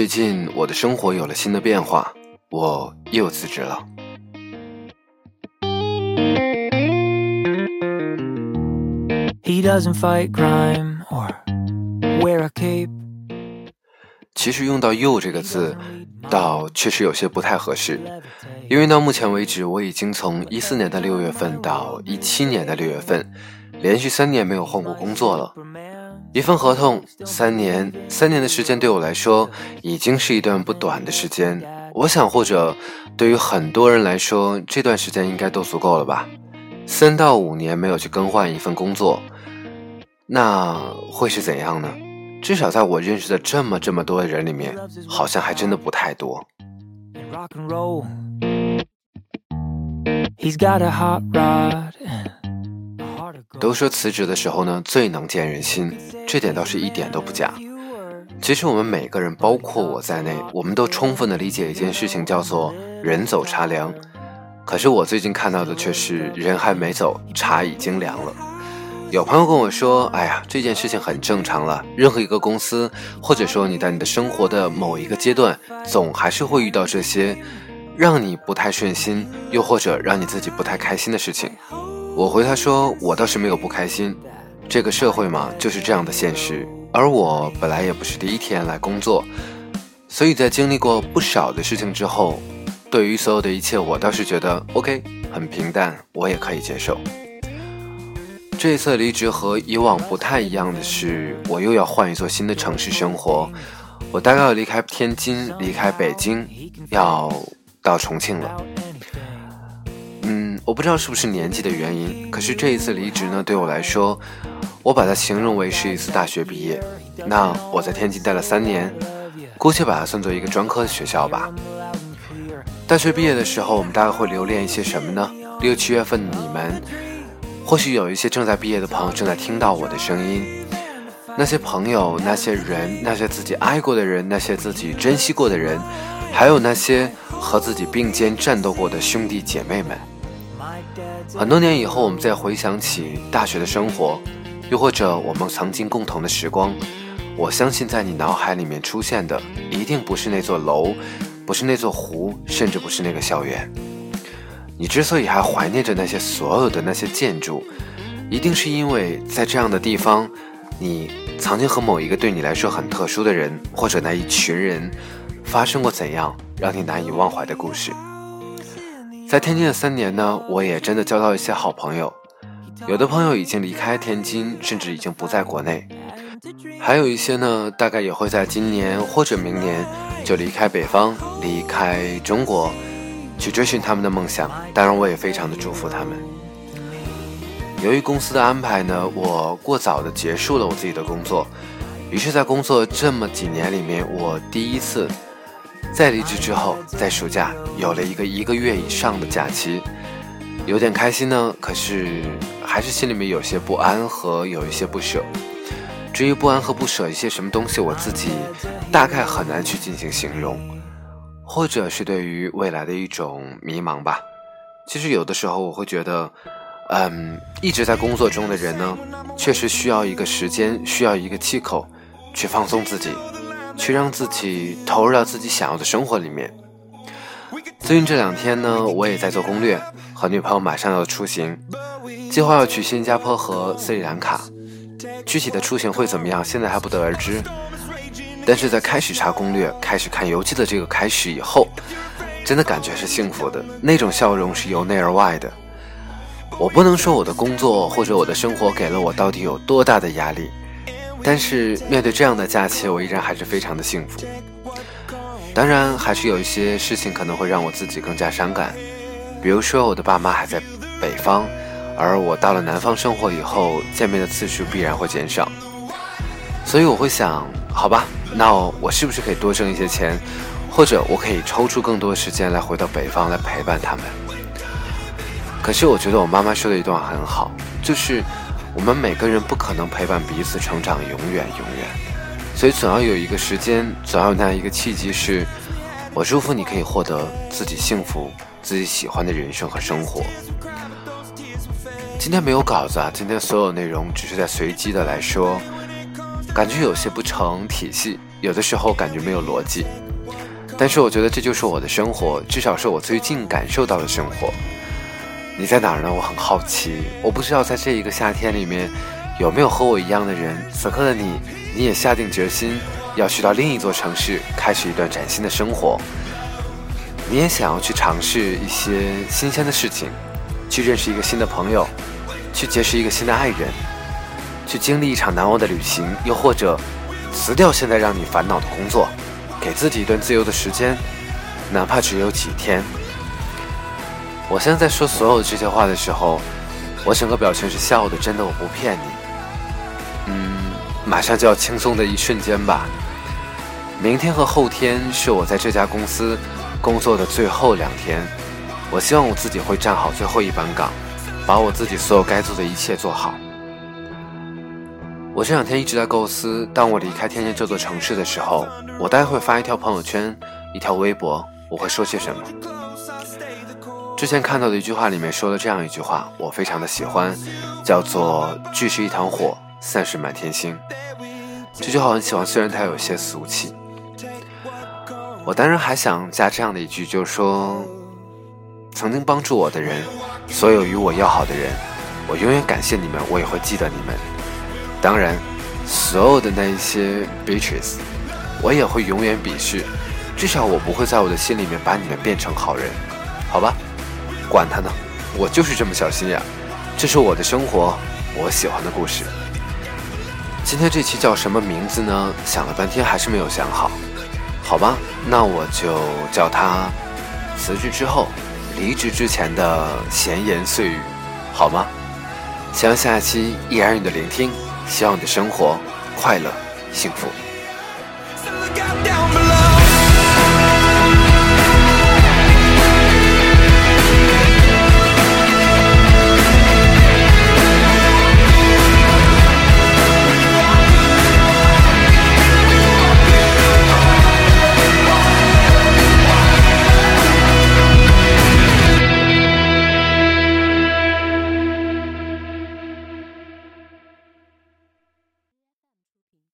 最近我的生活有了新的变化，我又辞职了。其实用到“又”这个字，倒确实有些不太合适，因为到目前为止，我已经从一四年的六月份到一七年的六月份，连续三年没有换过工作了。一份合同，三年，三年的时间对我来说已经是一段不短的时间。我想，或者对于很多人来说，这段时间应该都足够了吧？三到五年没有去更换一份工作，那会是怎样呢？至少在我认识的这么这么多的人里面，好像还真的不太多。都说辞职的时候呢，最能见人心，这点倒是一点都不假。其实我们每个人，包括我在内，我们都充分的理解一件事情，叫做人走茶凉。可是我最近看到的却是人还没走，茶已经凉了。有朋友跟我说：“哎呀，这件事情很正常了。任何一个公司，或者说你在你的生活的某一个阶段，总还是会遇到这些让你不太顺心，又或者让你自己不太开心的事情。”我回他说：“我倒是没有不开心，这个社会嘛，就是这样的现实。而我本来也不是第一天来工作，所以在经历过不少的事情之后，对于所有的一切，我倒是觉得 OK，很平淡，我也可以接受。这一次离职和以往不太一样的是，我又要换一座新的城市生活，我大概要离开天津，离开北京，要到重庆了。”我不知道是不是年纪的原因，可是这一次离职呢，对我来说，我把它形容为是一次大学毕业。那我在天津待了三年，姑且把它算作一个专科的学校吧。大学毕业的时候，我们大概会留恋一些什么呢？六七月份的，你们或许有一些正在毕业的朋友正在听到我的声音。那些朋友，那些人，那些自己爱过的人，那些自己珍惜过的人，还有那些和自己并肩战斗过的兄弟姐妹们。很多年以后，我们再回想起大学的生活，又或者我们曾经共同的时光，我相信在你脑海里面出现的，一定不是那座楼，不是那座湖，甚至不是那个校园。你之所以还怀念着那些所有的那些建筑，一定是因为在这样的地方，你曾经和某一个对你来说很特殊的人，或者那一群人，发生过怎样让你难以忘怀的故事。在天津的三年呢，我也真的交到一些好朋友，有的朋友已经离开天津，甚至已经不在国内，还有一些呢，大概也会在今年或者明年就离开北方，离开中国，去追寻他们的梦想。当然，我也非常的祝福他们。由于公司的安排呢，我过早的结束了我自己的工作，于是，在工作这么几年里面，我第一次。在离职之后，在暑假有了一个一个月以上的假期，有点开心呢。可是还是心里面有些不安和有一些不舍。至于不安和不舍一些什么东西，我自己大概很难去进行形容，或者是对于未来的一种迷茫吧。其实有的时候我会觉得，嗯，一直在工作中的人呢，确实需要一个时间，需要一个气口，去放松自己。去让自己投入到自己想要的生活里面。最近这两天呢，我也在做攻略，和女朋友马上要出行，计划要去新加坡和斯里兰卡。具体的出行会怎么样，现在还不得而知。但是在开始查攻略、开始看游记的这个开始以后，真的感觉是幸福的，那种笑容是由内而外的。我不能说我的工作或者我的生活给了我到底有多大的压力。但是面对这样的假期，我依然还是非常的幸福。当然，还是有一些事情可能会让我自己更加伤感，比如说我的爸妈还在北方，而我到了南方生活以后，见面的次数必然会减少。所以我会想，好吧，那我是不是可以多挣一些钱，或者我可以抽出更多时间来回到北方来陪伴他们？可是我觉得我妈妈说的一段话很好，就是。我们每个人不可能陪伴彼此成长永远永远，所以总要有一个时间，总要有那样一个契机，是我祝福你可以获得自己幸福、自己喜欢的人生和生活。今天没有稿子啊，今天所有内容只是在随机的来说，感觉有些不成体系，有的时候感觉没有逻辑，但是我觉得这就是我的生活，至少是我最近感受到的生活。你在哪儿呢？我很好奇。我不知道在这一个夏天里面，有没有和我一样的人。此刻的你，你也下定决心要去到另一座城市，开始一段崭新的生活。你也想要去尝试一些新鲜的事情，去认识一个新的朋友，去结识一个新的爱人，去经历一场难忘的旅行，又或者辞掉现在让你烦恼的工作，给自己一段自由的时间，哪怕只有几天。我现在在说所有这些话的时候，我整个表情是笑的，真的，我不骗你。嗯，马上就要轻松的一瞬间吧。明天和后天是我在这家公司工作的最后两天，我希望我自己会站好最后一班岗，把我自己所有该做的一切做好。我这两天一直在构思，当我离开天津这座城市的时候，我待会发一条朋友圈，一条微博，我会说些什么。之前看到的一句话里面说了这样一句话，我非常的喜欢，叫做“聚是一团火，散是满天星”。这句话很喜欢，虽然它有些俗气。我当然还想加这样的一句，就是说，曾经帮助我的人，所有与我要好的人，我永远感谢你们，我也会记得你们。当然，所有的那一些 bitches，我也会永远鄙视，至少我不会在我的心里面把你们变成好人，好吧？管他呢，我就是这么小心眼。这是我的生活，我喜欢的故事。今天这期叫什么名字呢？想了半天还是没有想好。好吧，那我就叫他辞职之后、离职之前的闲言碎语，好吗？希望下一期依然你的聆听，希望你的生活快乐幸福。